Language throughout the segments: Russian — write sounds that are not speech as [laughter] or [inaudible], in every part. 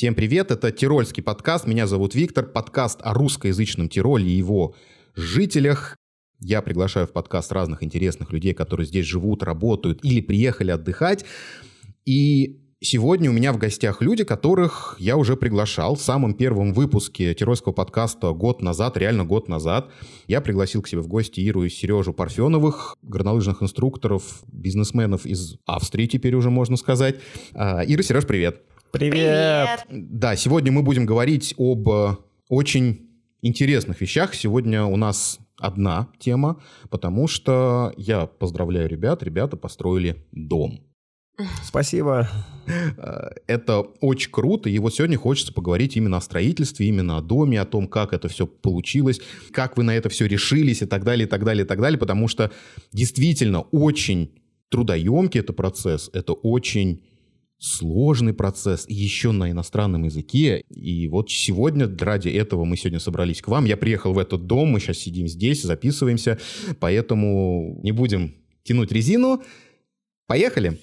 Всем привет, это Тирольский подкаст, меня зовут Виктор, подкаст о русскоязычном Тироле и его жителях. Я приглашаю в подкаст разных интересных людей, которые здесь живут, работают или приехали отдыхать. И сегодня у меня в гостях люди, которых я уже приглашал в самом первом выпуске Тирольского подкаста год назад, реально год назад. Я пригласил к себе в гости Иру и Сережу Парфеновых, горнолыжных инструкторов, бизнесменов из Австрии теперь уже можно сказать. А, Ира, Сереж, привет. Привет! Да, сегодня мы будем говорить об э, очень интересных вещах. Сегодня у нас одна тема, потому что я поздравляю ребят, ребята построили дом. Спасибо. Э, это очень круто, и вот сегодня хочется поговорить именно о строительстве, именно о доме, о том, как это все получилось, как вы на это все решились и так далее, и так далее, и так далее, потому что действительно очень трудоемкий это процесс, это очень сложный процесс, еще на иностранном языке. И вот сегодня, ради этого мы сегодня собрались к вам. Я приехал в этот дом, мы сейчас сидим здесь, записываемся, поэтому не будем тянуть резину. Поехали!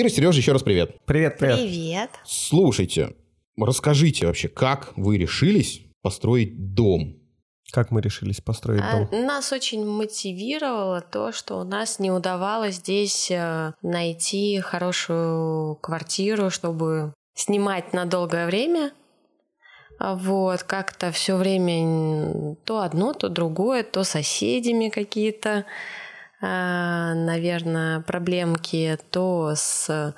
Ира, Сережа, еще раз привет. Привет, привет. Привет. Слушайте, расскажите вообще, как вы решились построить дом? Как мы решились построить А, дом? Нас очень мотивировало то, что у нас не удавалось здесь э, найти хорошую квартиру, чтобы снимать на долгое время. А Вот, как-то все время то одно, то другое, то соседями какие-то, наверное, проблемки, то с,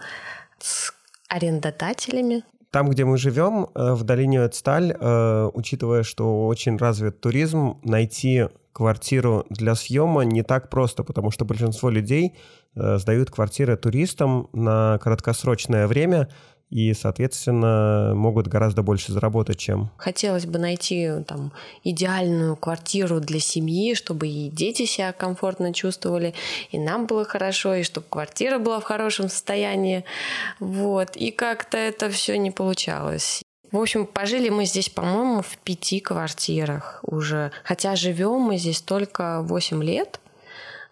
с арендодателями. Там, где мы живем, э, в долине Эцталь, э, учитывая, что очень развит туризм, найти квартиру для съема не так просто, потому что большинство людей э, сдают квартиры туристам на краткосрочное время и, соответственно, могут гораздо больше заработать, чем... Хотелось бы найти там идеальную квартиру для семьи, чтобы и дети себя комфортно чувствовали, и нам было хорошо, и чтобы квартира была в хорошем состоянии. Вот. И как-то это все не получалось. В общем, пожили мы здесь, по-моему, в пяти квартирах уже. Хотя живем мы здесь только 8 лет,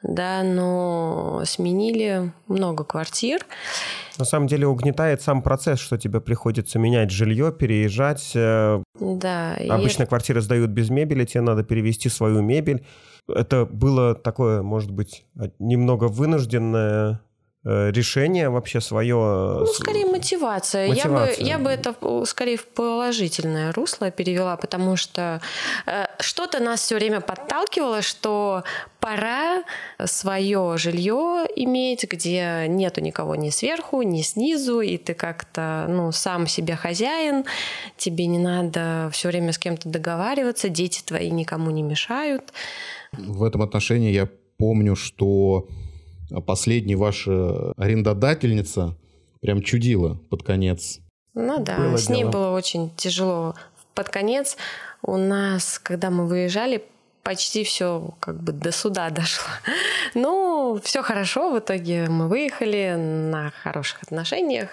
да, но сменили много квартир. На самом деле угнетает сам процесс, что тебе приходится менять жилье, переезжать. э, Да, и Обычно квартиры сдают без мебели, тебе надо перевести свою мебель. Это было такое, может быть, немного вынужденное решение вообще свое. Ну, скорее мотивация. Я, бы, Мотивация. я бы это э, скорее в положительное русло перевела, потому что э, что-то нас все время подталкивало, что пора свое жилье иметь, где нету никого ни сверху, ни снизу, и ты как-то ну, сам себе хозяин, тебе не надо все время с кем-то договариваться, дети твои никому не мешают. В этом отношении я помню, что последняя ваша арендодательница прям чудила под конец. Ну да, Было с ней дело. было очень тяжело. Под конец у нас, когда мы выезжали, почти все как бы до суда [laughs] дошло. Ну, все хорошо, в итоге мы выехали на хороших отношениях.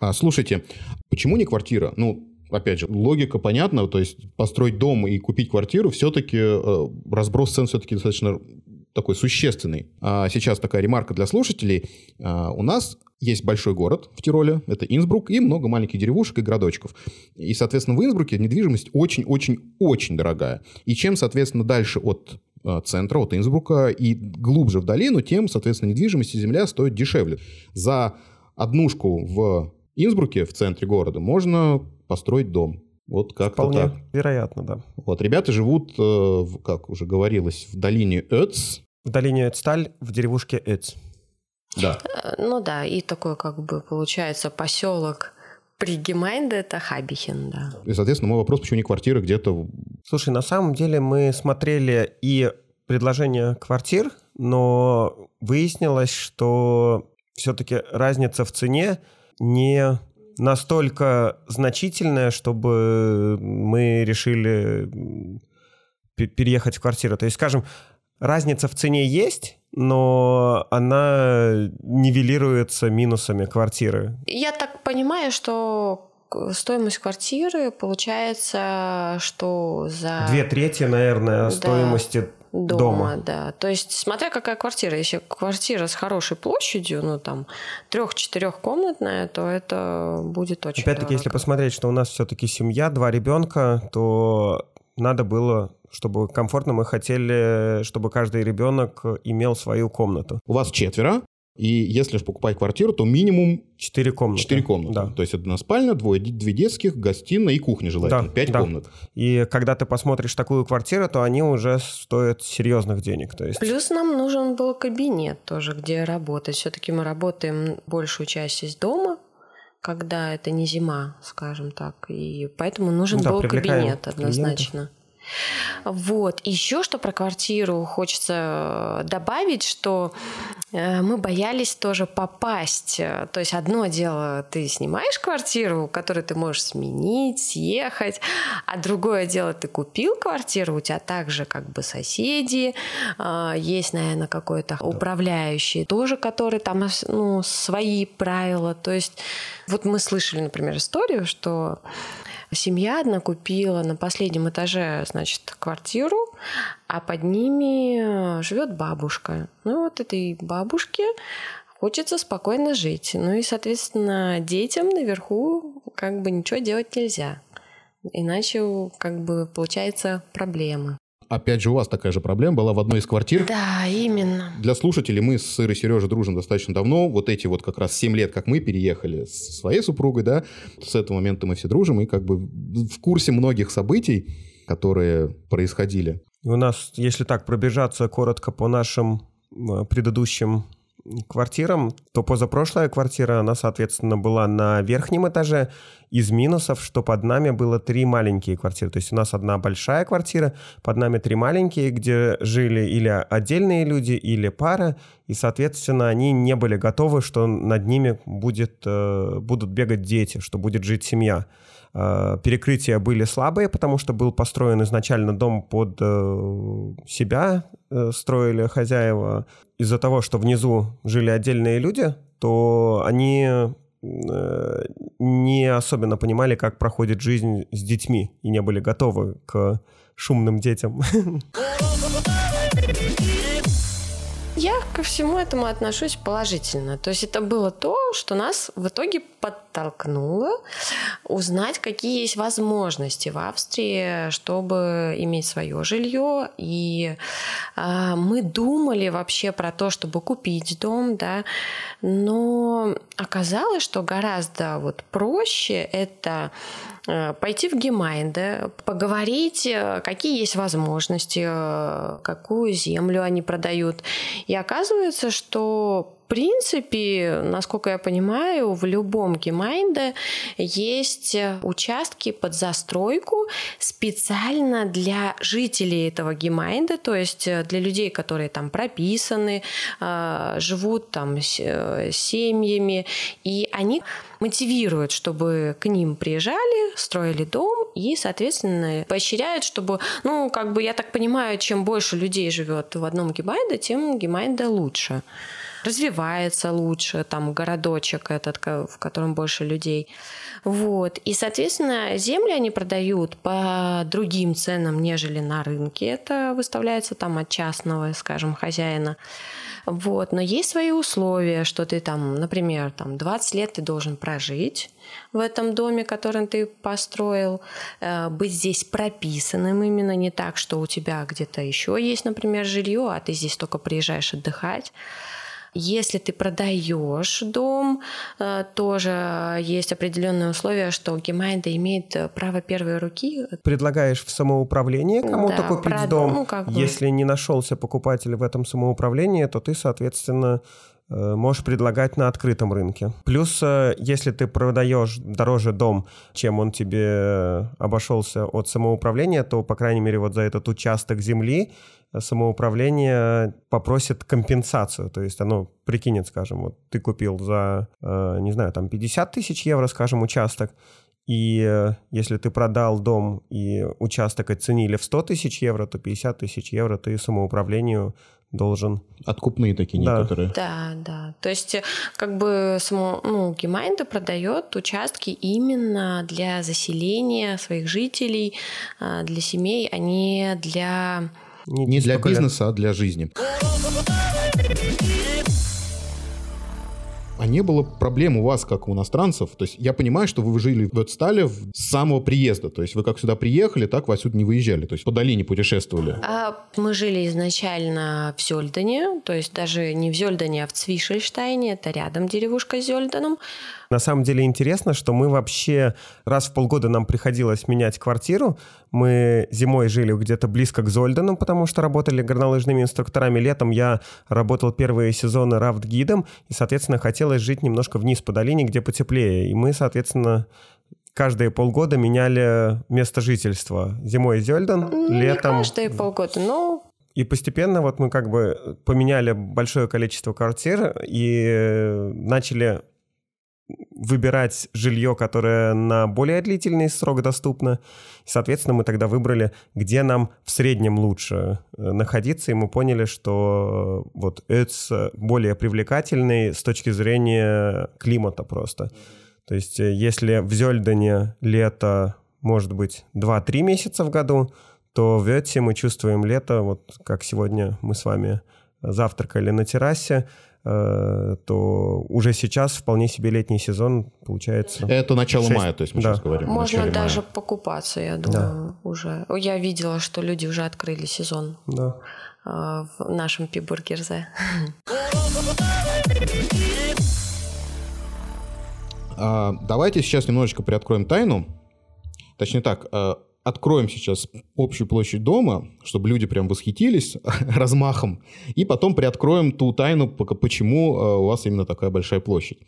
А, слушайте, почему не квартира? Ну, опять же, логика понятна, то есть построить дом и купить квартиру, все-таки э, разброс цен все-таки достаточно такой существенный. А сейчас такая ремарка для слушателей. А, у нас есть большой город в Тироле, это Инсбрук, и много маленьких деревушек и городочков. И, соответственно, в Инсбруке недвижимость очень-очень-очень дорогая. И чем, соответственно, дальше от э, центра, от Инсбрука и глубже в долину, тем, соответственно, недвижимость и земля стоит дешевле. За однушку в Инсбруке, в центре города, можно построить дом. Вот как-то Вполне так. вероятно, да. Вот, ребята живут, э, как уже говорилось, в долине Ötz. Долине Эцталь, в деревушке Эц. Да. Э, Ну да, и такой как бы получается поселок Пригемайнда, это Хабихен, да. И, соответственно, мой вопрос, почему не квартира где-то... Слушай, на самом деле мы смотрели и предложение квартир, но выяснилось, что все-таки разница в цене не настолько значительная, чтобы мы решили переехать в квартиру. То есть, скажем, разница в цене есть, но она нивелируется минусами квартиры. Я так понимаю, что стоимость квартиры получается, что за... Две трети, наверное, да. стоимости дома, дома, да. То есть, смотря какая квартира. Если квартира с хорошей площадью, ну там трех-четырехкомнатная, то это будет очень Опять-таки, если посмотреть, что у нас все-таки семья, два ребенка, то надо было чтобы комфортно мы хотели, чтобы каждый ребенок имел свою комнату. У вас четверо, и если же покупать квартиру, то минимум... Четыре комнаты. Четыре комнаты. Да. То есть одна спальня, двое, две детских, гостиная и кухня желательно. Да, Пять да. комнат. И когда ты посмотришь такую квартиру, то они уже стоят серьезных денег. То есть... Плюс нам нужен был кабинет тоже, где работать. Все-таки мы работаем большую часть из дома, когда это не зима, скажем так. И поэтому нужен да, был кабинет однозначно. Клиентов. Вот. Еще что про квартиру хочется э, добавить, что э, мы боялись тоже попасть. То есть одно дело, ты снимаешь квартиру, которую ты можешь сменить, съехать, а другое дело, ты купил квартиру, у тебя также как бы соседи, э, есть, наверное, какой-то управляющий, тоже который там ну, свои правила. То есть вот мы слышали, например, историю, что Семья одна купила на последнем этаже, значит, квартиру, а под ними э, живет бабушка. Ну вот этой бабушке хочется спокойно жить. Ну и, соответственно, детям наверху как бы ничего делать нельзя. Иначе как бы получается проблемы. Опять же, у вас такая же проблема была в одной из квартир. Да, именно. Для слушателей мы с Ирой Сережей дружим достаточно давно. Вот эти вот как раз 7 лет, как мы переехали с своей супругой, да, с этого момента мы все дружим и как бы в курсе многих событий, которые происходили. У нас, если так пробежаться коротко по нашим предыдущим квартирам, то позапрошлая квартира, она, соответственно, была на верхнем этаже. Из минусов, что под нами было три маленькие квартиры. То есть у нас одна большая квартира, под нами три маленькие, где жили или отдельные люди, или пара. И, соответственно, они не были готовы, что над ними будет, э, будут бегать дети, что будет жить семья. Э, перекрытия были слабые, потому что был построен изначально дом под э, себя, строили хозяева из-за того, что внизу жили отдельные люди, то они э, не особенно понимали, как проходит жизнь с детьми и не были готовы к шумным детям. [laughs] Всему этому отношусь положительно. То есть это было то, что нас в итоге подтолкнуло узнать, какие есть возможности в Австрии, чтобы иметь свое жилье. И э, мы думали вообще про то, чтобы купить дом, да, но оказалось, что гораздо вот проще это пойти в Gemeinde, поговорить, э, какие есть возможности, э, какую землю они продают. И оказывается, что принципе, насколько я понимаю, в любом Gemeinde есть участки под застройку специально для жителей этого Gemeind а, то есть для людей, которые там прописаны, живут там семьями, и они мотивируют, чтобы к ним приезжали, строили дом и, соответственно, поощряют, чтобы, ну, как бы, я так понимаю, чем больше людей живет в одном Gemeinde, тем Gemeinde лучше развивается лучше, там городочек этот, в котором больше людей. Вот. И, соответственно, земли они продают по другим ценам, нежели на рынке. Это выставляется там от частного, скажем, хозяина. Вот. Но есть свои условия, что ты там, например, там 20 лет ты должен прожить в этом доме, который ты построил, э, быть здесь прописанным именно не так, что у тебя где-то еще есть, например, жилье, а ты здесь только приезжаешь отдыхать. Если ты продаешь дом, э, тоже есть определенные условия, что Гемайнда имеет право первой руки. Предлагаешь в самоуправление кому-то да, купить прод... дом. Ну, как бы... Если не нашелся покупатель в этом самоуправлении, то ты, соответственно, э, можешь предлагать на открытом рынке. Плюс, э, если ты продаешь дороже дом, чем он тебе обошелся от самоуправления, то, по крайней мере, вот за этот участок земли самоуправление попросит компенсацию. То есть оно прикинет, скажем, вот ты купил за, э, не знаю, там 50 тысяч евро, скажем, участок, И э, если ты продал дом и участок оценили в 100 тысяч евро, то 50 тысяч евро ты самоуправлению должен. Откупные такие Да. некоторые. Да, да. То есть, э, как бы само, ну, Гемайнда продает участки именно для заселения своих жителей, а, для семей, а не для Не для столько лет. бизнеса, а для жизни. А не было проблем у вас, как у иностранцев? То есть я понимаю, что вы жили в Эдстале с самого приезда. То есть вы как сюда приехали, так вы отсюда не выезжали. То есть по долине путешествовали. А Мы жили изначально в Зёльдене, то есть даже не в Зёльдене, а в Цвишельштайне, это рядом деревушка с Зёльденом. На самом деле интересно, что мы вообще раз в полгода нам приходилось менять квартиру. Мы зимой жили где-то близко к Зольдену, потому что работали горнолыжными инструкторами. Летом я работал первые сезоны рафт-гидом, и, соответственно, хотелось жить немножко вниз по долине, где потеплее. И мы, соответственно, каждые полгода меняли место жительства. Зимой Зельден, Не летом... каждые полгода, но И постепенно вот мы как бы поменяли большое количество квартир и э, начали выбирать жилье, которое на более длительный срок доступно. Соответственно, мы тогда выбрали, где нам в среднем лучше э, находиться, и мы поняли, что э, вот ЭЦ более привлекательный с точки зрения климата просто. То есть э, если в Зельдене лето может быть 2-3 месяца в году, то в Эте мы чувствуем лето, вот как сегодня мы с вами завтракали на террасе, то уже сейчас вполне себе летний сезон получается. Это начало Шесть. мая, то есть мы Да. сейчас говорим. можно даже мая. покупаться, я думаю, уже. Я видела, что люди уже открыли сезон Да. э, в нашем Пибургерзе. А, давайте сейчас немножечко приоткроем тайну. Точнее так, а, откроем сейчас общую площадь дома, чтобы люди прям восхитились [laughs] размахом, и потом приоткроем ту тайну, пока- почему а, у вас именно такая большая площадь.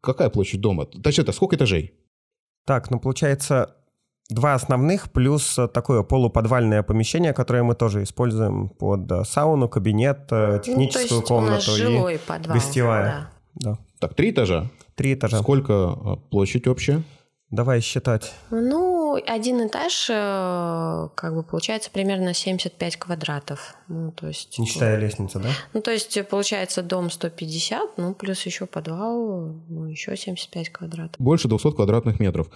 Какая площадь дома? Точнее, это сколько этажей? Так, ну получается два основных плюс э, такое полуподвальное помещение, которое мы тоже используем под э, сауну, кабинет, э, Ну, то техническую есть у нас комнату жилой и подвал. гостевая. да. да, Так, три этажа. три этажа. Сколько площадь общая? Давай считать. Ну, один этаж, э, как бы, получается примерно 75 квадратов. Ну, то есть... Не считая лестницы, да? Ну, то есть, получается, дом 150, ну, плюс еще подвал, ну, еще 75 квадратов. Больше 200 квадратных метров.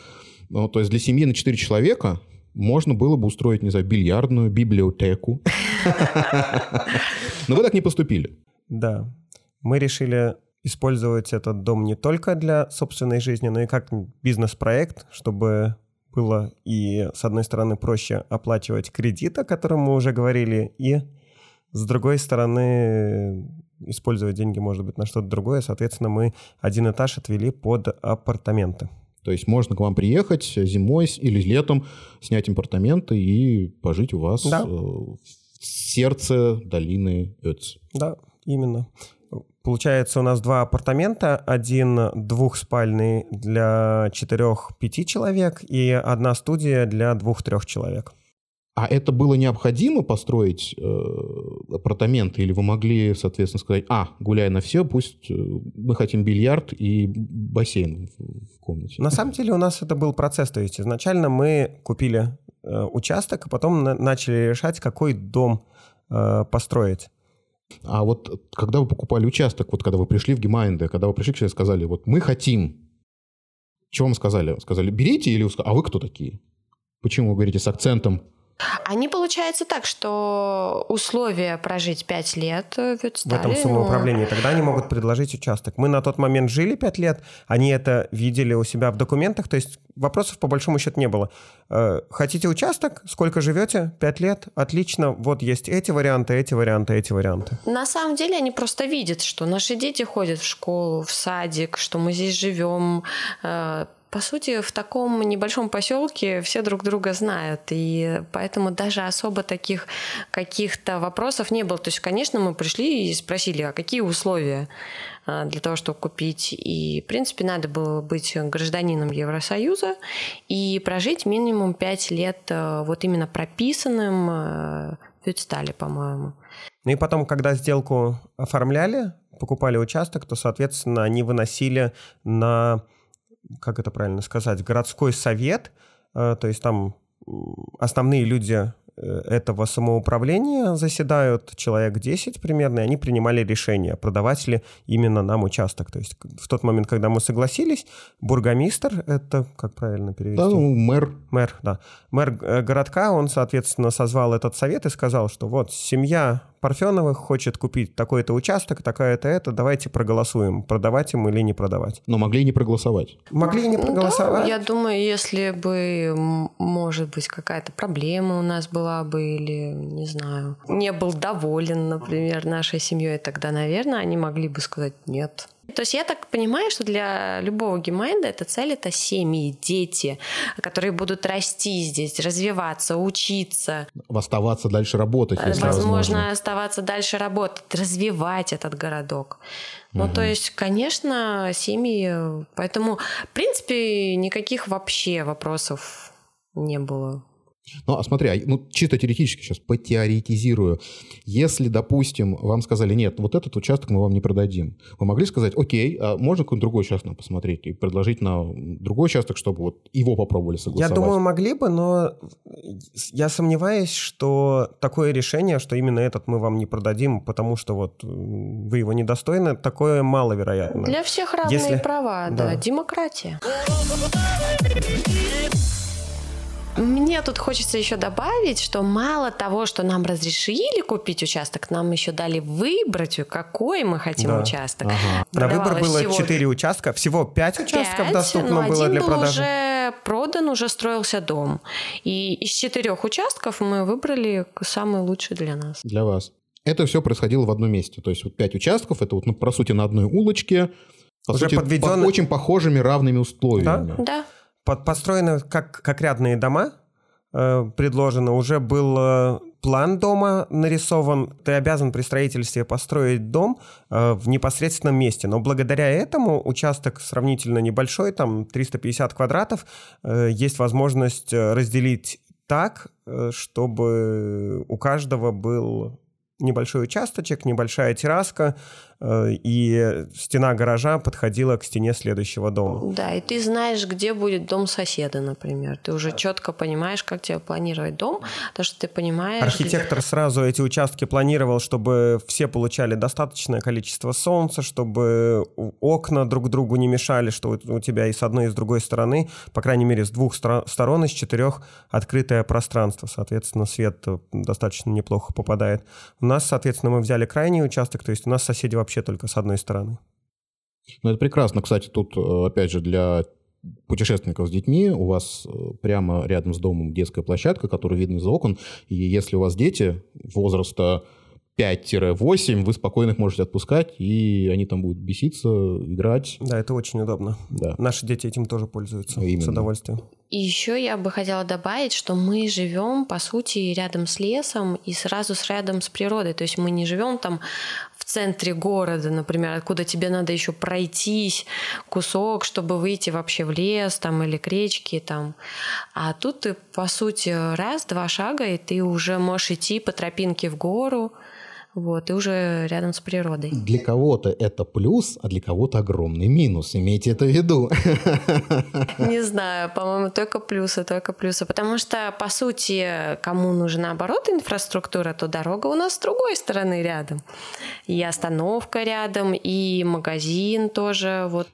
Ну, то есть для семьи на 4 человека можно было бы устроить, не знаю, бильярдную, библиотеку. [laughs] Но вы так не поступили. Да. Мы решили использовать этот дом не только для собственной жизни, но и как бизнес-проект, чтобы было и, с одной стороны, проще оплачивать кредит, о котором мы уже говорили, и, с другой стороны, использовать деньги, может быть, на что-то другое. Соответственно, мы один этаж отвели под апартаменты. То есть можно к вам приехать зимой или летом, снять апартаменты и пожить у вас Да. э, в сердце долины Ötz. Да, именно. Получается, у нас два апартамента, один двухспальный для четырех-пяти человек и одна студия для двух-трех человек. А это было необходимо построить э, апартаменты, или вы могли, соответственно, сказать, а, гуляй на все, пусть э, мы хотим бильярд и бассейн в, в комнате. На самом деле у нас это был процесс, то есть изначально мы купили э, участок, а потом на- начали решать, какой дом э, построить. А вот когда вы покупали участок, вот когда вы пришли в Gemeinde, когда вы пришли к себе и сказали, вот мы хотим, чего вам сказали? Сказали, берите или а вы кто такие? Почему вы говорите с акцентом? Они, получается так, что условия прожить 5 лет в в Ötztal е, этом ну, самоуправлении. Тогда они могут предложить участок. Мы на тот момент жили пять лет, они это видели у себя в документах, то есть вопросов по большому счету не было. Э, Хотите участок? Сколько живете? Пять лет? Отлично. Вот есть эти варианты, эти варианты, эти варианты. На самом деле они просто видят, что наши дети ходят в школу, в садик, что мы здесь живем. По сути, в таком небольшом поселке все друг друга знают, и поэтому даже особо таких каких-то вопросов не было. То есть, конечно, мы пришли и спросили, а какие условия э, для того, чтобы купить. И, в принципе, надо было быть гражданином Евросоюза и прожить минимум 5 лет э, вот именно прописанным э, в Вютстале, по-моему. Ну и потом, когда сделку оформляли, покупали участок, то, соответственно, они выносили на как это правильно сказать, городской совет, то есть там основные люди Э, этого самоуправления заседают человек 10 примерно, и они принимали решение, продавать ли именно нам участок. То есть в тот момент, когда мы согласились, бургомистр, это как правильно перевести? Да, ну, мэр. Мэр, да. Мэр э, городка, он, соответственно, созвал этот совет и сказал, что вот семья Парфеновых хочет купить такой-то участок, такая-то это, давайте проголосуем, продавать им или не продавать. Но могли не проголосовать. Могли не проголосовать. Да, я думаю, если бы, может быть, какая-то проблема у нас была бы, или, не знаю, не был доволен, например, нашей семьей, тогда, наверное, они могли бы сказать нет. То есть я так понимаю, что для любого Gemeind а эта цель — это семьи, дети, которые будут расти здесь, развиваться, учиться. Оставаться дальше работать, если возможно. возможно. оставаться дальше работать, развивать этот городок. Ну, угу. то есть, конечно, семьи... Поэтому, в принципе, никаких вообще вопросов не было. Ну, а смотри, а, ну, чисто теоретически сейчас потеоретизирую. Если, допустим, вам сказали, нет, вот этот участок мы вам не продадим, вы могли сказать, окей, а можно какой-нибудь другой участок нам посмотреть и предложить на другой участок, чтобы вот его попробовали согласовать? Я думаю, могли бы, но я сомневаюсь, что такое решение, что именно этот мы вам не продадим, потому что вот вы его недостойны, такое маловероятно. Для всех равные Если... права, да, да демократия. Мне тут хочется еще добавить, что мало того, что нам разрешили купить участок, нам еще дали выбрать, какой мы хотим да. участок. Ага. На выбор было всего... 4 участка, всего 5 участков 5, доступно но было один для был продажи. уже продан, уже строился дом. И из четырех участков мы выбрали самый лучший для нас. Для вас. Это все происходило в одном месте. То есть вот 5 участков, это вот, ну, по сути, на одной улочке, по уже сути, подведен... по очень похожими равными условиями. Да? Да под, построены как, как рядные дома, э, предложено, уже был э, план дома нарисован, ты обязан при строительстве построить дом э, в непосредственном месте. Но благодаря этому участок сравнительно небольшой, там 350 квадратов, есть возможность разделить так, чтобы у каждого был небольшой участочек, небольшая терраска, и стена гаража подходила к стене следующего дома. Да, и ты знаешь, где будет дом соседа, например. Ты уже четко понимаешь, как тебе планировать дом, потому что ты понимаешь... Архитектор сразу эти участки планировал, чтобы все получали достаточное количество солнца, чтобы окна друг другу не мешали, что у тебя и с одной, и с другой стороны, по крайней мере, с двух сторон, из четырех открытое пространство. Соответственно, свет достаточно неплохо попадает. У нас, соответственно, мы взяли крайний участок, то есть у нас соседи вообще только с одной стороны. Ну, это прекрасно. Кстати, тут, э, опять же, для путешественников с детьми, у вас э, прямо рядом с домом детская площадка, которая видна из окон, и если у вас дети возраста 5-8 вы спокойно их можете отпускать, и они там будут беситься, играть. Да, это очень удобно. Да. Наши дети этим тоже пользуются Именно. с удовольствием. И еще я бы хотела добавить, что мы живем, по сути, рядом с лесом и сразу с рядом с природой. То есть мы не живем там в центре города, например, откуда тебе надо еще пройтись кусок, чтобы выйти вообще в лес там или к речке там. А тут ты, по сути, раз-два шага, и ты уже можешь идти по тропинке в гору, вот, и уже рядом с природой. Для кого-то это плюс, а для кого-то огромный минус. Имейте это в виду. [laughs] Не знаю, по-моему, только плюсы, только плюсы. Потому что, по сути, кому нужна, наоборот, инфраструктура, то дорога у нас с другой стороны рядом. И остановка рядом, и магазин тоже. Вот.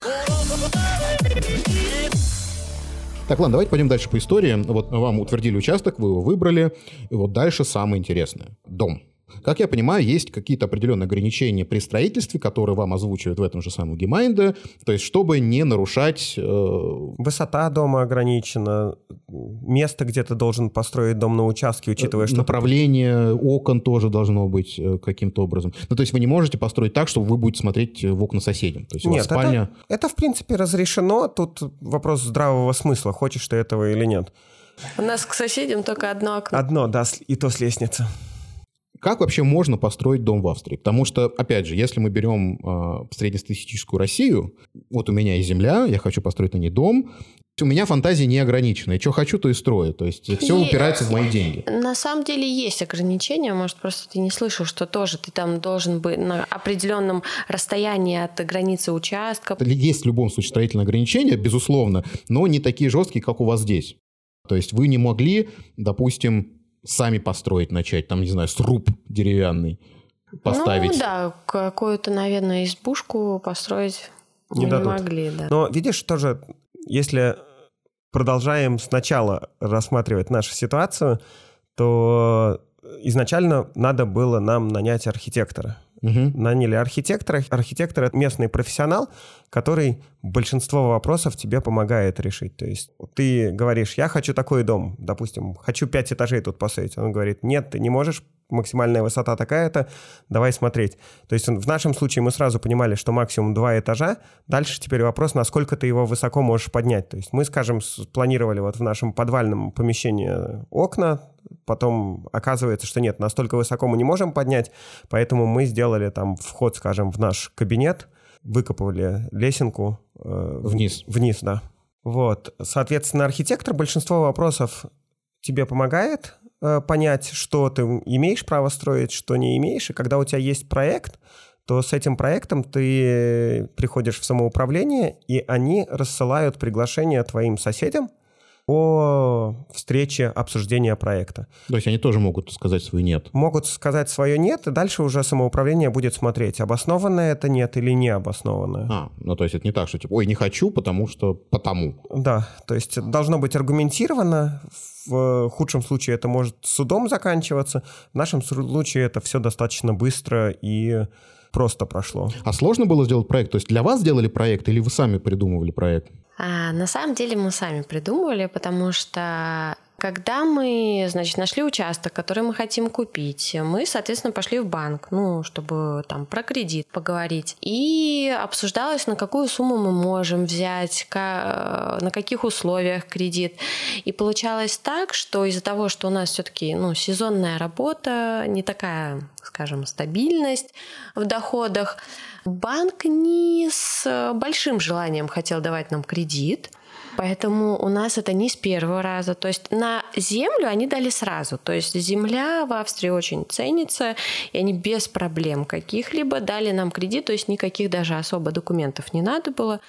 Так, ладно, давайте пойдем дальше по истории. Вот вам утвердили участок, вы его выбрали. И вот дальше самое интересное. Дом. Как я понимаю, есть какие-то определенные ограничения при строительстве, которые вам озвучивают в этом же самом Gemeinde, то есть чтобы не нарушать... Э... Высота дома ограничена, место, где ты должен построить дом на участке, учитывая, что... Направление ты... окон тоже должно быть э, каким-то образом. Ну, то есть вы не можете построить так, чтобы вы будете смотреть в окна соседям. То есть нет, спальня... это, это в принципе разрешено, тут вопрос здравого смысла, хочешь ты этого или нет. У нас к соседям только одно окно. Одно, да, и то с лестницы. Как вообще можно построить дом в Австрии? Потому что, опять же, если мы берем э, среднестатистическую Россию, вот у меня есть земля, я хочу построить на ней дом, у меня фантазии не ограничены. Что хочу, то и строю. То есть все Есть. упирается в мои деньги. На самом деле есть ограничения, может, просто ты не слышал, что тоже ты там должен быть на определенном расстоянии от границы участка. Есть в любом случае строительные ограничения, безусловно, но не такие жесткие, как у вас здесь. То есть вы не могли, допустим, сами построить начать, там, не знаю, сруб деревянный поставить. Ну да, какую-то, наверное, избушку построить Не не дадут. могли, да. Но видишь, тоже, если продолжаем сначала рассматривать нашу ситуацию, то изначально надо было нам нанять архитектора. Мгм. Наняли архитектора. Архитектор — это местный профессионал, который большинство вопросов тебе помогает решить. То есть ты говоришь, я хочу такой дом, допустим, хочу пять этажей тут построить. Он говорит, нет, ты не можешь, максимальная высота такая-то, давай смотреть. То есть в нашем случае мы сразу понимали, что максимум два этажа. Дальше теперь вопрос, насколько ты его высоко можешь поднять. То есть мы, скажем, спланировали вот в нашем подвальном помещении окна, потом оказывается, что нет, настолько высоко мы не можем поднять, поэтому мы сделали там вход, скажем, в наш кабинет, выкопали лесенку. э, Вниз. Вниз, да. Вот. Соответственно, архитектор большинство вопросов тебе помогает э, понять, что ты имеешь право строить, что не имеешь. И когда у тебя есть проект, то с этим проектом ты приходишь в самоуправление, и они рассылают приглашение твоим соседям о встрече обсуждения проекта. То есть они тоже могут сказать свой нет. Могут сказать свое «нет», и дальше уже самоуправление будет смотреть, обоснованное это «нет» или не обоснованное. А, ну то есть это не так, что типа, ой, не хочу, потому что потому. Да, то есть должно быть аргументировано. В худшем случае это может судом заканчиваться. В нашем случае это все достаточно быстро и просто прошло. А сложно было сделать проект? То есть для вас сделали проект или вы сами придумывали проект? А, на самом деле мы сами придумывали, потому что когда мы, значит, нашли участок, который мы хотим купить, мы, соответственно, пошли в банк, ну, чтобы там про кредит поговорить. И обсуждалось, на какую сумму мы можем взять, ка- на каких условиях кредит. И получалось так, что из-за того, что у нас все-таки ну, сезонная работа, не такая, скажем, стабильность в доходах, банк не с большим желанием хотел давать нам кредит. Поэтому у нас это не с первого раза. То есть на землю они дали сразу. То есть земля в Австрии очень ценится, и они без проблем каких-либо дали нам кредит, то есть никаких даже особо документов не надо было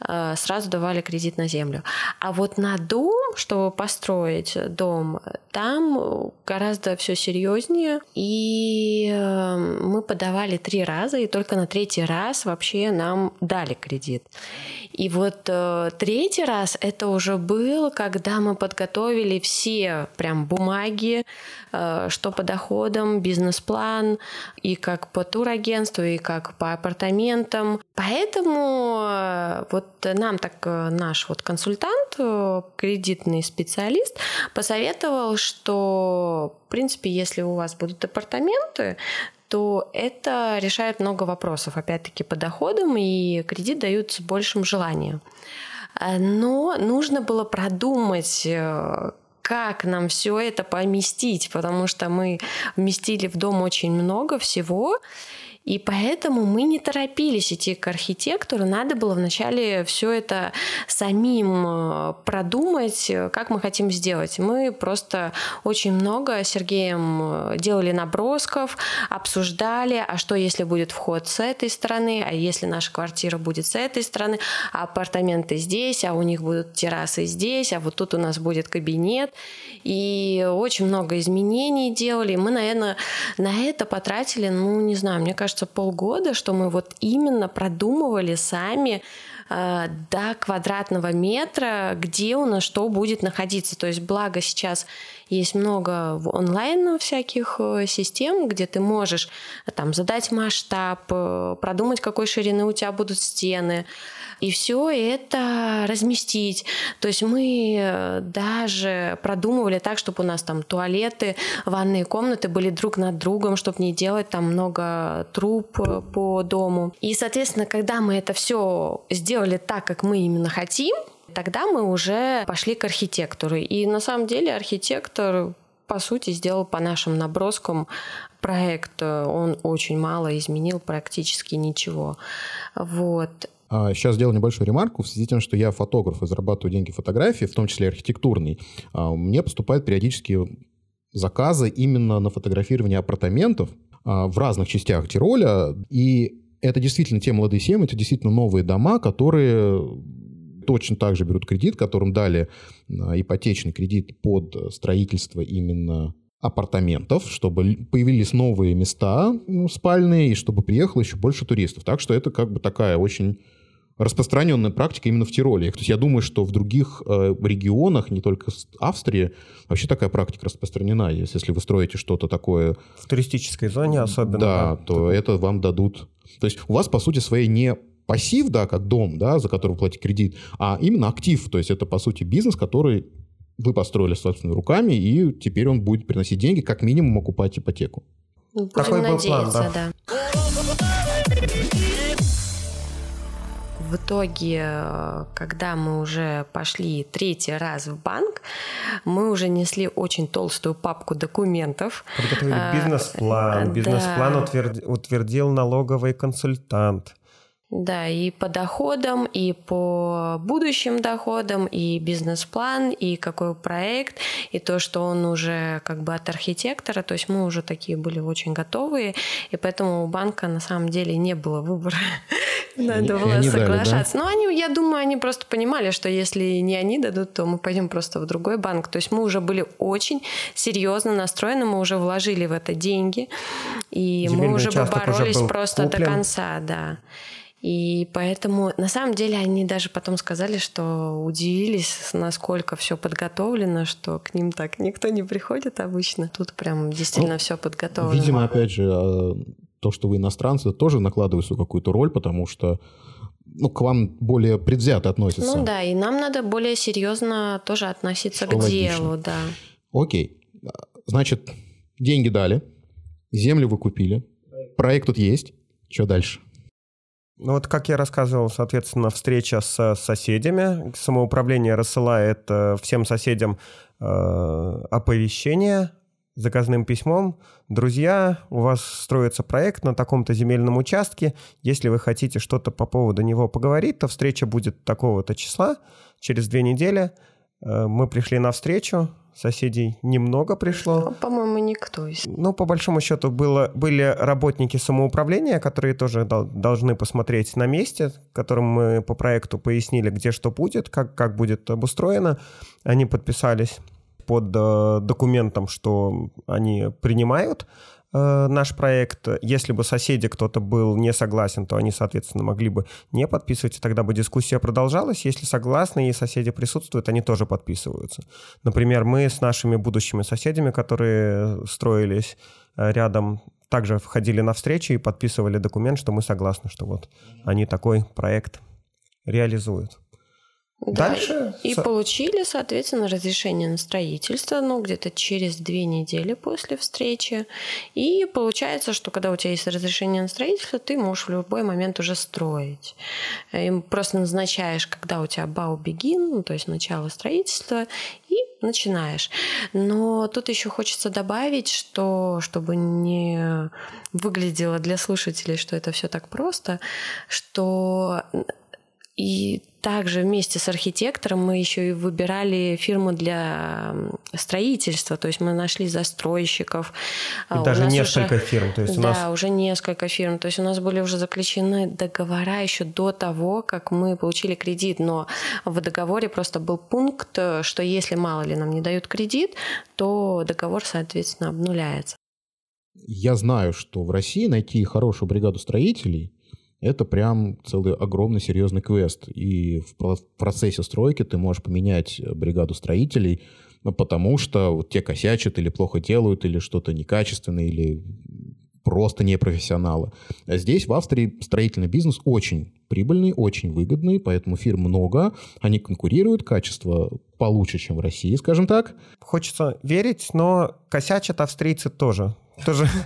э, сразу давали кредит на землю. А вот на дом, чтобы построить дом, там гораздо все серьезнее. И э, мы подавали три раза, и только на третий раз вообще нам дали кредит. И вот э, третий раз это уже был, когда мы подготовили все прям бумаги, э, что по доходам, бизнес-план, и как по турагентству, и как по апартаментам. Поэтому э, вот нам так э, наш вот консультант, э, кредитный специалист, посоветовал, что в принципе, если у вас будут апартаменты, то это решает много вопросов, опять-таки, по доходам, и кредит дают с большим желанием. А, Но нужно было продумать, э, как нам все это поместить, потому что мы вместили в дом очень много всего, и поэтому мы не торопились идти к архитектору. Надо было вначале все это самим э, продумать, э, как мы хотим сделать. Мы просто очень много с Сергеем э, делали набросков, обсуждали, а что если будет вход с этой стороны, а если наша квартира будет с этой стороны, а апартаменты здесь, а у них будут террасы здесь, а вот тут у нас будет кабинет. И очень много изменений делали. Мы, наверное, на это потратили, ну, не знаю, мне кажется, полгода, что мы вот именно продумывали сами э, до квадратного метра, где у нас что будет находиться. То есть, благо сейчас есть много онлайн всяких э, систем, где ты можешь э, там задать масштаб, э, продумать, какой ширины у тебя будут стены, и все это разместить. То есть мы э, даже продумывали так, чтобы у нас там туалеты, ванные комнаты были друг над другом, чтобы не делать там много труб э, по дому. И, соответственно, когда мы это все сделали так, как мы именно хотим, тогда мы уже пошли к архитектору. И на самом деле архитектор по сути, сделал по нашим наброскам проект. Он очень мало изменил, практически ничего. Вот. А сейчас сделал небольшую ремарку в связи с тем, что я фотограф и зарабатываю деньги фотографии, в том числе архитектурный. А мне поступают периодически заказы именно на фотографирование апартаментов а, в разных частях Тироля. И это действительно те молодые семьи, это действительно новые дома, которые точно так же берут кредит, которым дали а, ипотечный кредит под строительство именно апартаментов, чтобы появились новые места ну, спальные, и чтобы приехало еще больше туристов. Так что это как бы такая очень распространенная практика именно в Тироле. То есть я думаю, что в других э, регионах, не только в Австрии, вообще такая практика распространена. Если вы строите что-то такое... В туристической зоне особенно. Да, да то это вам дадут... То есть у вас, по сути, своей не пассив, да, как дом, да, за который вы платите кредит, а именно актив. То есть это, по сути, бизнес, который вы построили собственными руками, и теперь он будет приносить деньги, как минимум окупать ипотеку. Будем Такой надеяться, был план, да. да. В итоге, когда мы уже пошли третий раз в банк, мы уже несли очень толстую папку документов. Подготовили а, бизнес-план. Бизнес-план да. утвердил налоговый консультант. Да, и по доходам, и по будущим доходам, и бизнес-план, и какой проект, и то, что он уже как бы от архитектора, то есть мы уже такие были очень готовые, и поэтому у банка на самом деле не было выбора. [laughs] Надо было соглашаться. Но они, я думаю, они просто понимали, что если не они дадут, то мы пойдем просто в другой банк. То есть мы уже были очень серьезно настроены, мы уже вложили в это деньги, и мы уже боролись просто до конца, да. И поэтому, на самом деле, они даже потом сказали, что удивились, насколько все подготовлено, что к ним так никто не приходит обычно. Тут прям действительно ну, все подготовлено. Видимо, опять же, а, то, что вы иностранцы, тоже накладывает свою какую-то роль, потому что ну, к вам более предвзято относятся. Ну да, и нам надо более серьезно тоже относиться что к логично. делу, да. Окей. Значит, деньги дали, землю вы купили, проект тут есть. Что дальше? Ну вот, как я рассказывал, соответственно, встреча с соседями. Самоуправление рассылает э, всем соседям э, оповещение заказным письмом. Друзья, у вас строится проект на таком-то земельном участке. Если вы хотите что-то по поводу него поговорить, то встреча будет такого-то числа. Через две недели э, мы пришли на встречу, соседей немного пришло. По-моему, никто. Ну, по большому счету, было, были работники самоуправления, которые тоже дол- должны посмотреть на месте, которым мы по проекту пояснили, где что будет, как, как будет обустроено. Они подписались под э, документом, что они принимают Э, наш проект. Если бы соседи кто-то был не согласен, то они, соответственно, могли бы не подписывать, и тогда бы дискуссия продолжалась. Если согласны и соседи присутствуют, они тоже подписываются. Например, мы с нашими будущими соседями, которые строились э, рядом, также входили на встречу и подписывали документ, что мы согласны, что вот они такой проект реализуют. Да, Дальше... И со... получили, соответственно, разрешение на строительство, ну, где-то через две недели после встречи. И получается, что когда у тебя есть разрешение на строительство, ты можешь в любой момент уже строить. Им просто назначаешь, когда у тебя бау бегин, ну, то есть начало строительства, и начинаешь. Но тут еще хочется добавить, что чтобы не выглядело для слушателей, что это все так просто, что и также вместе с архитектором мы еще и выбирали фирму для строительства, то есть мы нашли застройщиков. И а у даже несколько уже, фирм. То есть да, у нас... уже несколько фирм. То есть у нас были уже заключены договора еще до того, как мы получили кредит, но в договоре просто был пункт, что если мало ли нам не дают кредит, то договор, соответственно, обнуляется. Я знаю, что в России найти хорошую бригаду строителей это прям целый огромный серьезный квест. И в процессе стройки ты можешь поменять э, бригаду строителей, ну, потому что вот те косячат или плохо делают, или что-то некачественное, или просто непрофессионалы. А здесь в Австрии строительный бизнес очень прибыльный, очень выгодный, поэтому фирм много, они конкурируют, качество получше, чем в России, скажем так. Хочется верить, но косячат австрийцы тоже тоже. [laughs]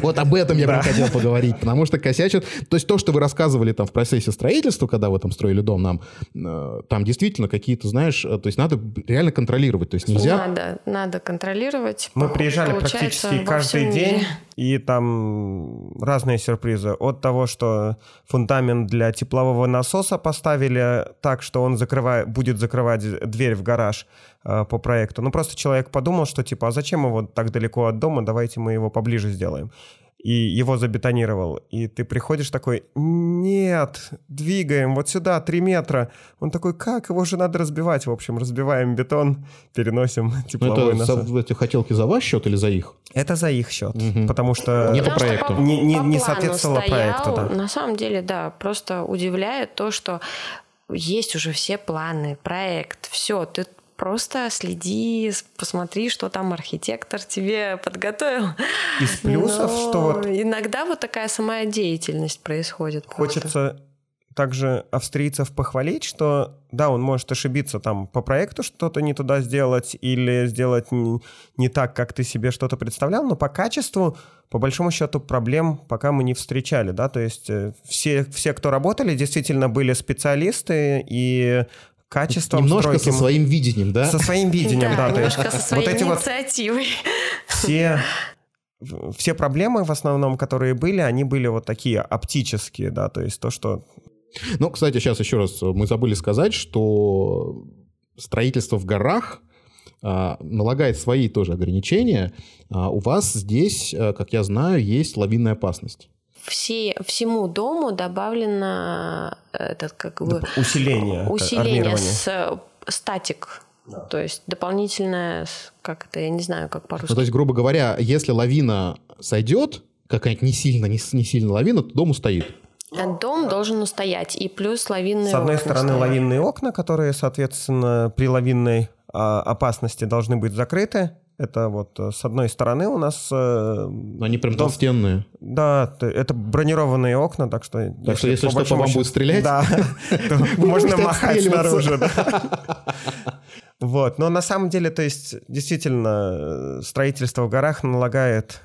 Вот об этом я прям хотел поговорить, потому что косячат. То есть то, что вы рассказывали там в процессе строительства, когда вы там строили дом, нам э, там действительно какие-то, знаешь, э, то есть надо реально контролировать, то есть нельзя... Надо, надо контролировать. Мы приезжали практически каждый день И там разные сюрпризы. От того, что фундамент для теплового насоса поставили так, что он закрывает, будет закрывать дверь в гараж э, по проекту. Ну, просто человек подумал, что типа, а зачем его так далеко от дома, давайте мы его поближе сделаем и его забетонировал. И ты приходишь такой, нет, двигаем вот сюда, три метра. Он такой, как, его же надо разбивать. В общем, разбиваем бетон, переносим [laughs] тепловой это насос. За, эти хотелки за ваш счет или за их? Это за их счет, угу. потому что... Не по проекту. не, не, не соответствовало стоял, проекту, да. На самом деле, да, просто удивляет то, что есть уже все планы, проект, все, ты просто следи, посмотри, что там архитектор тебе подготовил. Из плюсов, Но что вот... Иногда вот такая самая деятельность происходит. Хочется также австрийцев похвалить, что да, он может ошибиться там по проекту что-то не туда сделать или сделать не, не так, как ты себе что-то представлял, но по качеству, по большому счету, проблем пока мы не встречали, да, то есть э, все, все, кто работали, действительно были специалисты, и качеством Немножко стройки. со своим видением, да? Со своим видением, да. да немножко со своей вот эти инициативой. Вот все все проблемы в основном, которые были, они были вот такие оптические, да, то есть то, что... Ну, кстати, сейчас еще раз мы забыли сказать, что строительство в горах а, налагает свои тоже ограничения. А у вас здесь, а, как я знаю, есть лавинная опасность все, всему дому добавлено э, этот как бы усиление, усиление с э, статик. Да. То есть дополнительное, как это, я не знаю, как по-русски. Ну, то есть, грубо говоря, если лавина сойдет, какая-нибудь не сильно, не, не сильно лавина, то дом устоит. Э, дом должен устоять, и плюс лавинные С одной окна стороны, стоят. лавинные окна, которые, соответственно, при лавинной а, опасности должны быть закрыты, это вот э, с одной стороны у нас... Э, Они прям дом... толстенные. Да, это бронированные окна, так что... Так если, что если что, по вам будет стрелять? Да, [laughs] можно махать снаружи. [laughs] Вот, но на самом деле, то есть, действительно, э, строительство в горах налагает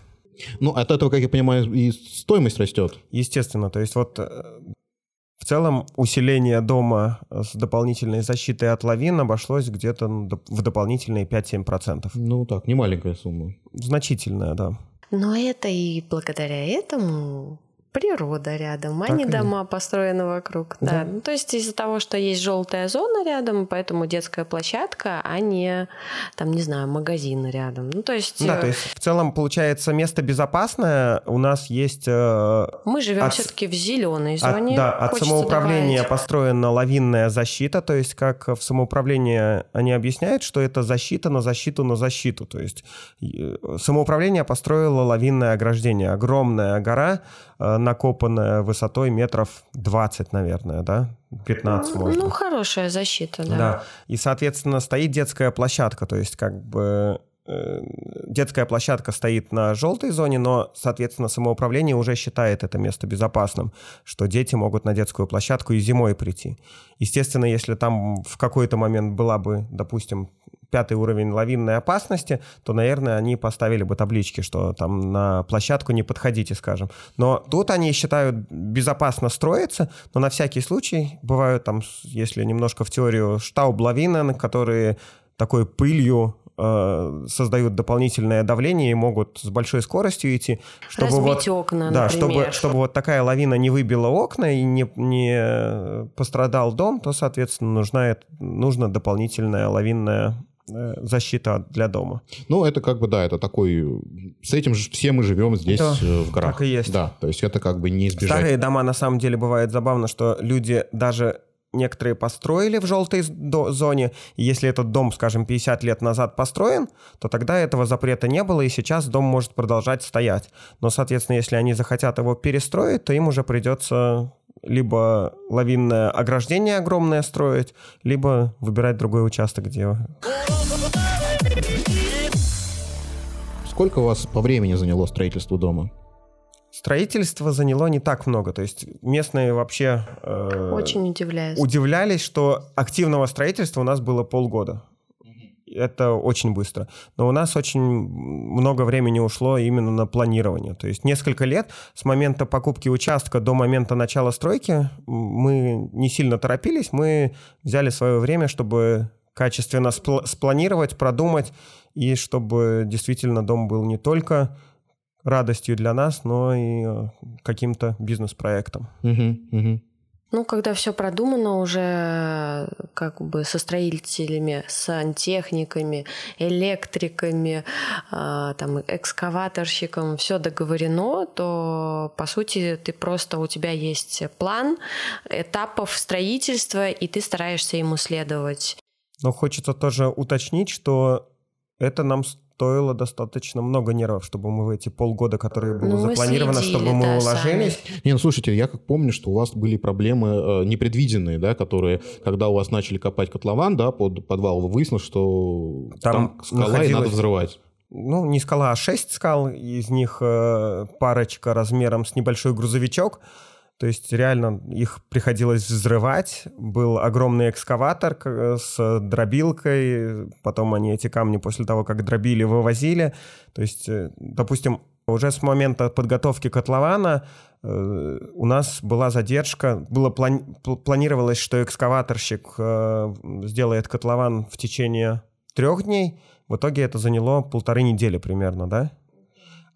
ну, от этого, как я понимаю, и стоимость растет. Естественно. То есть вот целом усиление дома с дополнительной защитой от лавин обошлось где-то в дополнительные 5-7%. Ну так, не маленькая сумма. Значительная, да. Но это и благодаря этому природа рядом, а так не и... дома построены вокруг. Да. да. Ну, то есть из-за того, что есть желтая зона рядом, поэтому детская площадка, а не там, не знаю, магазин рядом. Ну, то есть... Да, то есть в целом получается место безопасное. У нас есть... Э, Мы живем от... все-таки в зеленой зоне. От, да, от самоуправления добавить. построена лавинная защита, то есть как в самоуправлении они объясняют, что это защита на защиту на защиту. То есть самоуправление построило лавинное ограждение. Огромная гора э, накопанная высотой метров 20, наверное, да? 15 ну, может. Ну, хорошая защита, да. Да. И, соответственно, стоит детская площадка, то есть как бы э, детская площадка стоит на желтой зоне, но, соответственно, самоуправление уже считает это место безопасным, что дети могут на детскую площадку и зимой прийти. Естественно, если там в какой-то момент была бы, допустим, пятый уровень лавинной опасности, то, наверное, они поставили бы таблички, что там на площадку не подходите, скажем. Но тут они считают безопасно строиться, но на всякий случай бывают там, если немножко в теорию, штауб-лавины, которые такой пылью э, создают дополнительное давление и могут с большой скоростью идти, чтобы Разбить вот, окна, да, например. чтобы, чтобы вот такая лавина не выбила окна и не, не пострадал дом, то, соответственно, нужна, нужно дополнительная лавинная Э, защита для дома. Ну, это как бы, да, это такой... С этим же все мы живем здесь да, э, в горах. Так и есть. Да, то есть это как бы не избежать. Старые дома, на самом деле, бывает забавно, что люди даже некоторые построили в желтой зоне, и если этот дом, скажем, 50 лет назад построен, то тогда этого запрета не было, и сейчас дом может продолжать стоять. Но, соответственно, если они захотят его перестроить, то им уже придется либо лавинное ограждение огромное строить, либо выбирать другой участок, где... Сколько у вас по времени заняло строительство дома? Строительство заняло не так много. То есть местные вообще... Э, Очень удивляются. Удивлялись, что активного строительства у нас было полгода это очень быстро. Но у нас очень много времени ушло именно на планирование. То есть несколько лет с момента покупки участка до момента начала стройки мы не сильно торопились, мы взяли свое время, чтобы качественно спл- спланировать, продумать, и чтобы действительно дом был не только радостью для нас, но и э, каким-то бизнес-проектом. Угу, угу. Ну, когда все продумано уже как бы со строителями, сантехниками, электриками, э, там, экскаваторщиком, все договорено, то, по сути, ты просто, у тебя есть план этапов строительства, и ты стараешься ему следовать. Но хочется тоже уточнить, что это нам стоило достаточно много нервов, чтобы мы в эти полгода, которые было ну, запланировано, следили, чтобы мы да, уложились. Сами. Не, ну слушайте, я как помню, что у вас были проблемы э, непредвиденные, да, которые, когда у вас начали копать котлован, да, под подвал, вы выяснилось, что там, там скала находилось... и надо взрывать ну, не скала, а шесть скал, из них э, парочка размером с небольшой грузовичок. То есть реально их приходилось взрывать. Был огромный экскаватор с дробилкой. Потом они эти камни после того, как дробили, вывозили. То есть, э, допустим, уже с момента подготовки котлована э, у нас была задержка. Было плани- планировалось, что экскаваторщик э, сделает котлован в течение трех дней. В итоге это заняло полторы недели примерно, да?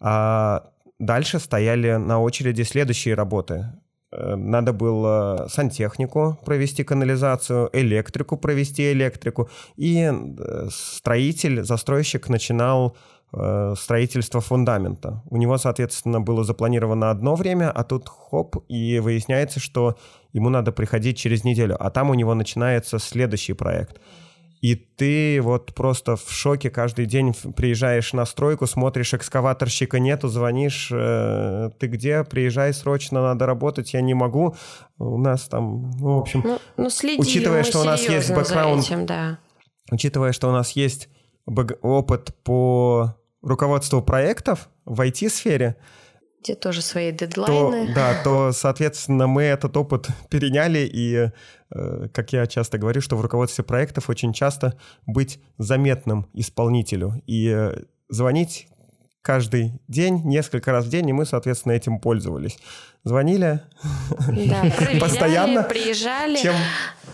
А дальше стояли на очереди следующие работы. Э, надо было сантехнику провести канализацию, электрику провести электрику. И э, строитель, застройщик начинал э, строительство фундамента. У него, соответственно, было запланировано одно время, а тут хоп, и выясняется, что ему надо приходить через неделю, а там у него начинается следующий проект – и ты вот просто в шоке каждый день приезжаешь на стройку, смотришь, экскаваторщика нету, звонишь, э, ты где, приезжай срочно, надо работать, я не могу. У нас там, ну, в общем, ну, ну, учитывая, что у нас есть бэкграунд, этим, да. учитывая, что у нас есть опыт по руководству проектов в IT-сфере, где тоже свои дедлайны. То, да, то, соответственно, мы этот опыт [laughs] переняли, и, э, как я часто говорю, что в руководстве проектов очень часто быть заметным исполнителю и э, звонить каждый день, несколько раз в день, и мы, соответственно, этим пользовались. Звонили да, [laughs] постоянно. приезжали. Чем,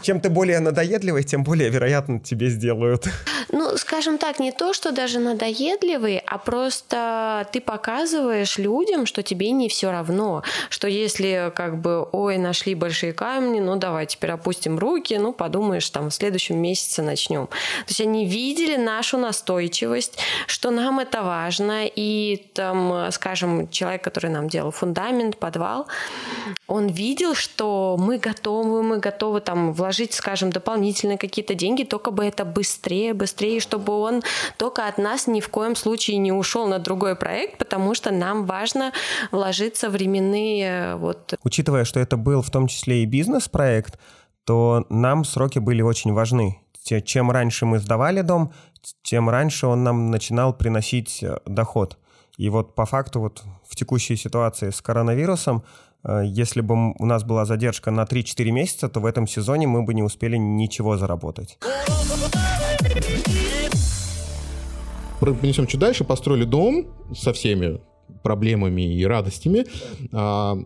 чем ты более надоедливый, тем более вероятно тебе сделают. Ну, скажем так, не то, что даже надоедливый, а просто ты показываешь людям, что тебе не все равно, что если как бы, ой, нашли большие камни, ну давай теперь опустим руки, ну подумаешь, там в следующем месяце начнем. То есть они видели нашу настойчивость, что нам это важно, и там, скажем, человек, который нам делал фундамент, подвал, он видел, что мы готовы, мы готовы там вложить, скажем, дополнительные какие-то деньги, только бы это быстрее, быстрее чтобы он только от нас ни в коем случае не ушел на другой проект, потому что нам важно вложиться временные вот. Учитывая, что это был в том числе и бизнес-проект, то нам сроки были очень важны. Чем раньше мы сдавали дом, тем раньше он нам начинал приносить э, доход. И вот по факту вот в текущей ситуации с коронавирусом, э, если бы у нас была задержка на 3-4 месяца, то в этом сезоне мы бы не успели ничего заработать. Понесем чуть дальше, построили дом со всеми проблемами и радостями. А,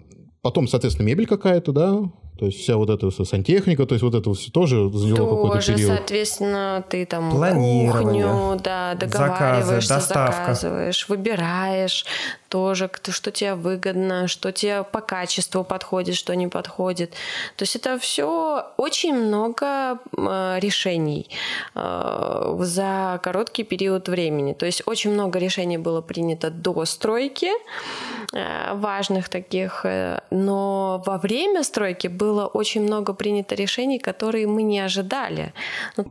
потом, соответственно, мебель какая-то, да, то есть вся вот эта сантехника, то есть вот это все тоже заняло какой-то период. соответственно, ты там кухню, да, договариваешься, заказы, заказываешь, выбираешь тоже, что тебе выгодно, что тебе по качеству подходит, что не подходит. То есть это все очень много э, решений э, за короткий период времени. То есть очень много решений было принято до стройки, э, важных таких, но во время стройки было очень много принято решений, которые мы не ожидали.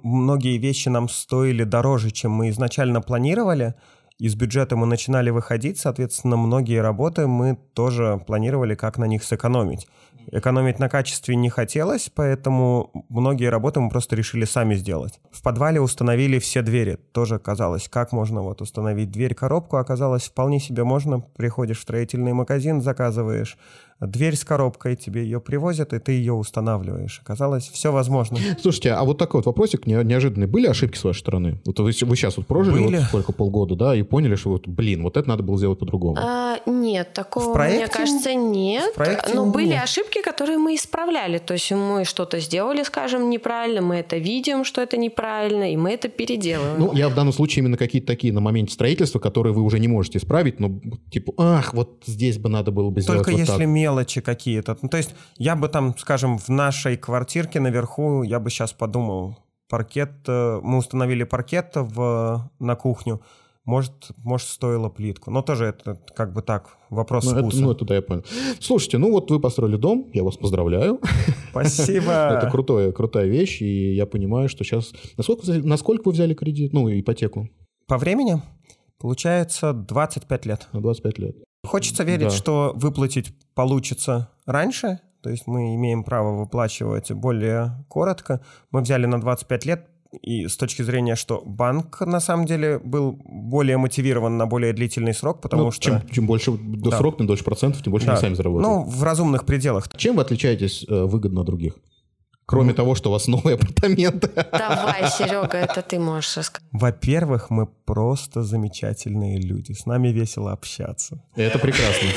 Многие вещи нам стоили дороже, чем мы изначально планировали. Из бюджета мы начинали выходить, соответственно, многие работы мы тоже планировали, как на них сэкономить. Экономить на качестве не хотелось, поэтому многие работы мы просто решили сами сделать. В подвале установили все двери. Тоже казалось, как можно вот установить дверь-коробку, оказалось вполне себе можно. Приходишь в строительный магазин, заказываешь дверь с коробкой, тебе ее привозят, и ты ее устанавливаешь. Оказалось, все возможно. Слушайте, а вот такой вот вопросик неожиданный. Были ошибки с вашей стороны? Вот вы, вы сейчас вот прожили Были. вот сколько, полгода, да, и поняли, что вот, блин, вот это надо было сделать по-другому. А, нет, такого, В проекте- мне кажется, нет. в проекте Но были нет. ошибки, которые мы исправляли. То есть мы что-то сделали, скажем, неправильно, мы это видим, что это неправильно, и мы это переделываем. Ну, я в данном случае именно какие-то такие на моменте строительства, которые вы уже не можете исправить, но типа, ах, вот здесь бы надо было бы сделать Только вот если так. Мелочи какие-то. Ну, то есть я бы там, скажем, в нашей квартирке наверху, я бы сейчас подумал, паркет, э, мы установили паркет в, на кухню, может, может, стоило плитку. Но тоже это как бы так, вопрос Ну, это, вкуса. ну, это да, я понял. Слушайте, ну вот вы построили дом, я вас поздравляю. Спасибо. [laughs] Это крутое, крутая вещь, и я понимаю, что сейчас... Насколько, насколько вы взяли кредит, ну, ипотеку? По времени получается 25 лет. На 25 лет. Хочется верить, Да. что выплатить получится раньше, то есть мы имеем право выплачивать более коротко. Мы взяли на 25 лет, и с точки зрения, что банк на самом деле был более мотивирован на более длительный срок, потому Ну, что... чем, чем больше до Да. срок, тем дольше процентов, тем больше Да. они сами заработают. Ну, в разумных пределах. Чем вы отличаетесь э, выгодно от других? Кроме того, что у вас новые апартаменты. Давай, Серега, это ты можешь рассказать. Во-первых, мы просто замечательные люди. С нами весело общаться. Это прекрасно.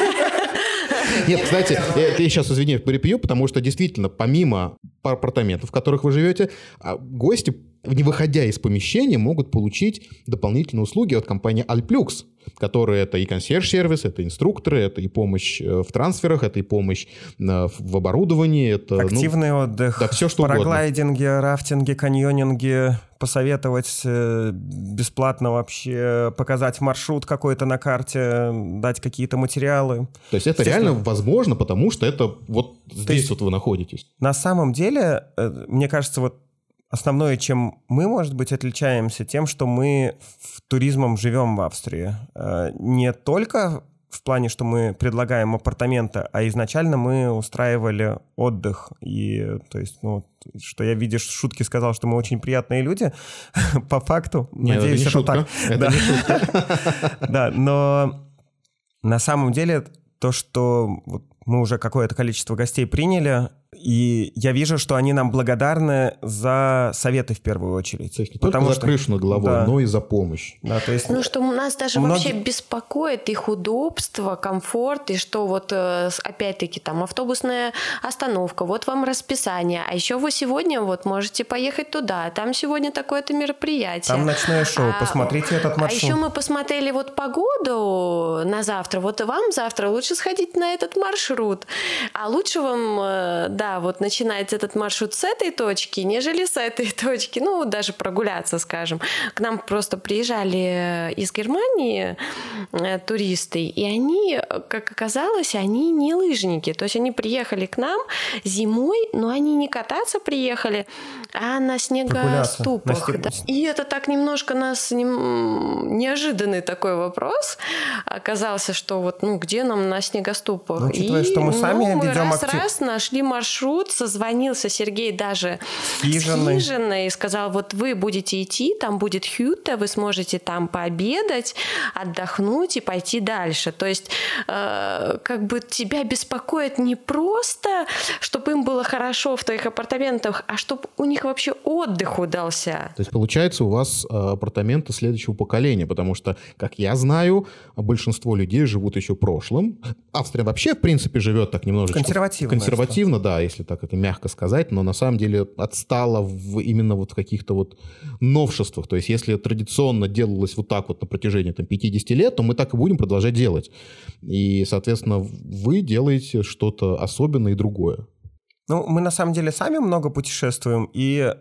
[laughs] Нет, кстати, я, я сейчас, извини, перепью, потому что действительно, помимо пар- апартаментов, в которых вы живете, а, гости, не выходя из помещения, могут получить дополнительные услуги от компании Alplux, которые это и консьерж-сервис, это инструкторы, это и помощь э, в трансферах, это и помощь э, в оборудовании, это... ну, Активный отдых, да всё, что угодно. параглайдинге, рафтинге, каньонинге, посоветовать э, бесплатно вообще, показать маршрут какой-то на карте, дать какие-то материалы. то есть это реально возможно, потому что это вот здесь есть- вот вы находитесь. На самом деле, мне кажется, вот основное, чем мы, может быть, отличаемся, тем, что мы в туризмом живем в Австрии. Э, Не только в плане, что мы предлагаем апартаменты, а изначально мы устраивали отдых. И, то есть, ну, что я, видишь, в шутке сказал, что мы очень приятные люди. [laughs] По факту, Нет, надеюсь, это не шутка. так. Это Да. не шутка. [laughs] Да, но на самом деле то, что мы уже какое-то количество гостей приняли, и я вижу, что они нам благодарны за советы в первую очередь. То есть не только за крышу над головой, Да. но и за помощь. Да, то есть Ну, что нас даже Многие- вообще беспокоит их удобство, комфорт, и что вот, э, опять-таки, там автобусная остановка, вот вам расписание, а еще вы сегодня вот можете поехать туда, там сегодня такое-то мероприятие. там ночное шоу, А, посмотрите этот А маршрут. еще мы посмотрели вот погоду на завтра. Вот вам завтра лучше сходить на этот маршрут. А лучше вам, э, да, вот начинать этот маршрут с этой точки, нежели с этой [laughs] точки. Ну, даже прогуляться, скажем. К нам просто приезжали из Германии э, туристы, и они, э, как оказалось, они не лыжники. То есть они приехали к нам зимой, но они не кататься приехали, а на снегоступах. на степ- да. И это так немножко нас нем- неожиданный такой вопрос оказался, что вот ну где нам на снегоступах. Ну, учитывая, И, что мы сами ну, мы ведем раз, актив- раз нашли маршрут, созвонился Сергей даже С хижиной. с хижиной и сказал, вот вы будете идти, там будет хюта, вы сможете там пообедать, отдохнуть и пойти дальше. То есть э, как бы тебя беспокоит не просто, чтобы им было хорошо в твоих апартаментах, а чтобы у них вообще отдых удался. То есть, получается, у вас э, апартаменты следующего поколения, потому что, как я знаю, большинство людей живут еще прошлым. Австрия вообще, в принципе, живет так немножечко... Консервативно, Консервативно, да, если так это мягко сказать, но на самом деле отстала в, именно вот в каких-то вот новшествах. То есть, если традиционно делалось вот так вот на протяжении там, 50 лет, то мы так и будем продолжать делать. И, соответственно, вы делаете что-то особенное и другое. Ну, мы на самом деле сами много путешествуем, и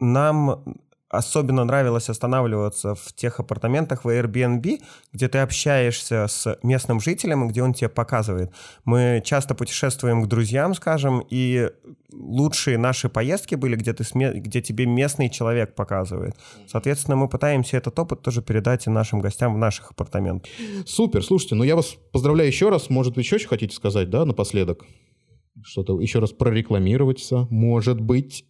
нам особенно нравилось останавливаться в тех апартаментах в Airbnb, где ты общаешься с местным жителем, где он тебе показывает. Мы часто путешествуем к друзьям, скажем, и лучшие наши поездки были, где, ты, где тебе местный человек показывает. Соответственно, мы пытаемся этот опыт тоже передать и нашим гостям в наших апартаментах. Супер, слушайте, ну я вас поздравляю еще раз. Может, вы еще что хотите сказать, да, напоследок? Что-то еще раз прорекламироваться, может быть.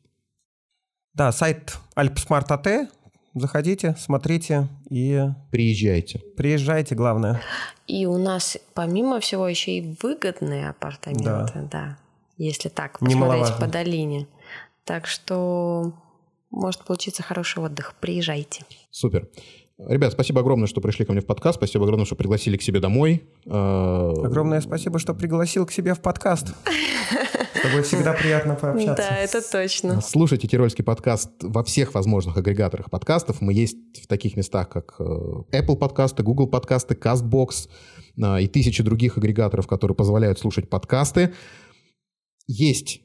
Да, сайт Alpsmart.at, заходите, смотрите и... Приезжайте. Приезжайте, главное. И у нас, помимо всего, еще и выгодные апартаменты, да, да если так посмотреть по долине. Так что может получиться хороший отдых. Приезжайте. Супер. Ребят, спасибо огромное, что пришли ко мне в подкаст. Спасибо огромное, что пригласили к себе домой. А, огромное спасибо, что пригласил к себе в подкаст. С тобой всегда приятно пообщаться. Да, это точно. Слушайте Тирольский подкаст во всех возможных агрегаторах подкастов. Мы есть в таких местах, как э, Apple подкасты, Google подкасты, CastBox э, и тысячи других агрегаторов, которые позволяют слушать подкасты. Есть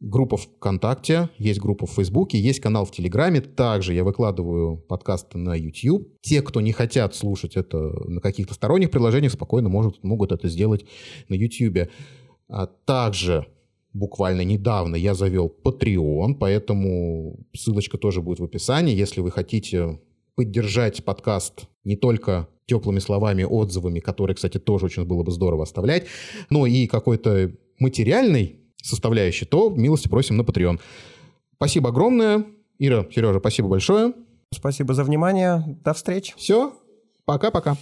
группа ВКонтакте, есть группа в Фейсбуке, есть канал в Телеграме. Также я выкладываю подкасты на YouTube. Те, кто не хотят слушать это на каких-то сторонних приложениях, спокойно может, могут это сделать на YouTube. А также буквально недавно я завел Patreon, поэтому ссылочка тоже будет в описании. Если вы хотите поддержать подкаст не только теплыми словами, отзывами, которые, кстати, тоже очень было бы здорово оставлять, но и какой-то материальной составляющей, то милости просим на Patreon. Спасибо огромное. Ира, Сережа, спасибо большое. Спасибо за внимание. До встречи. Все. Пока-пока.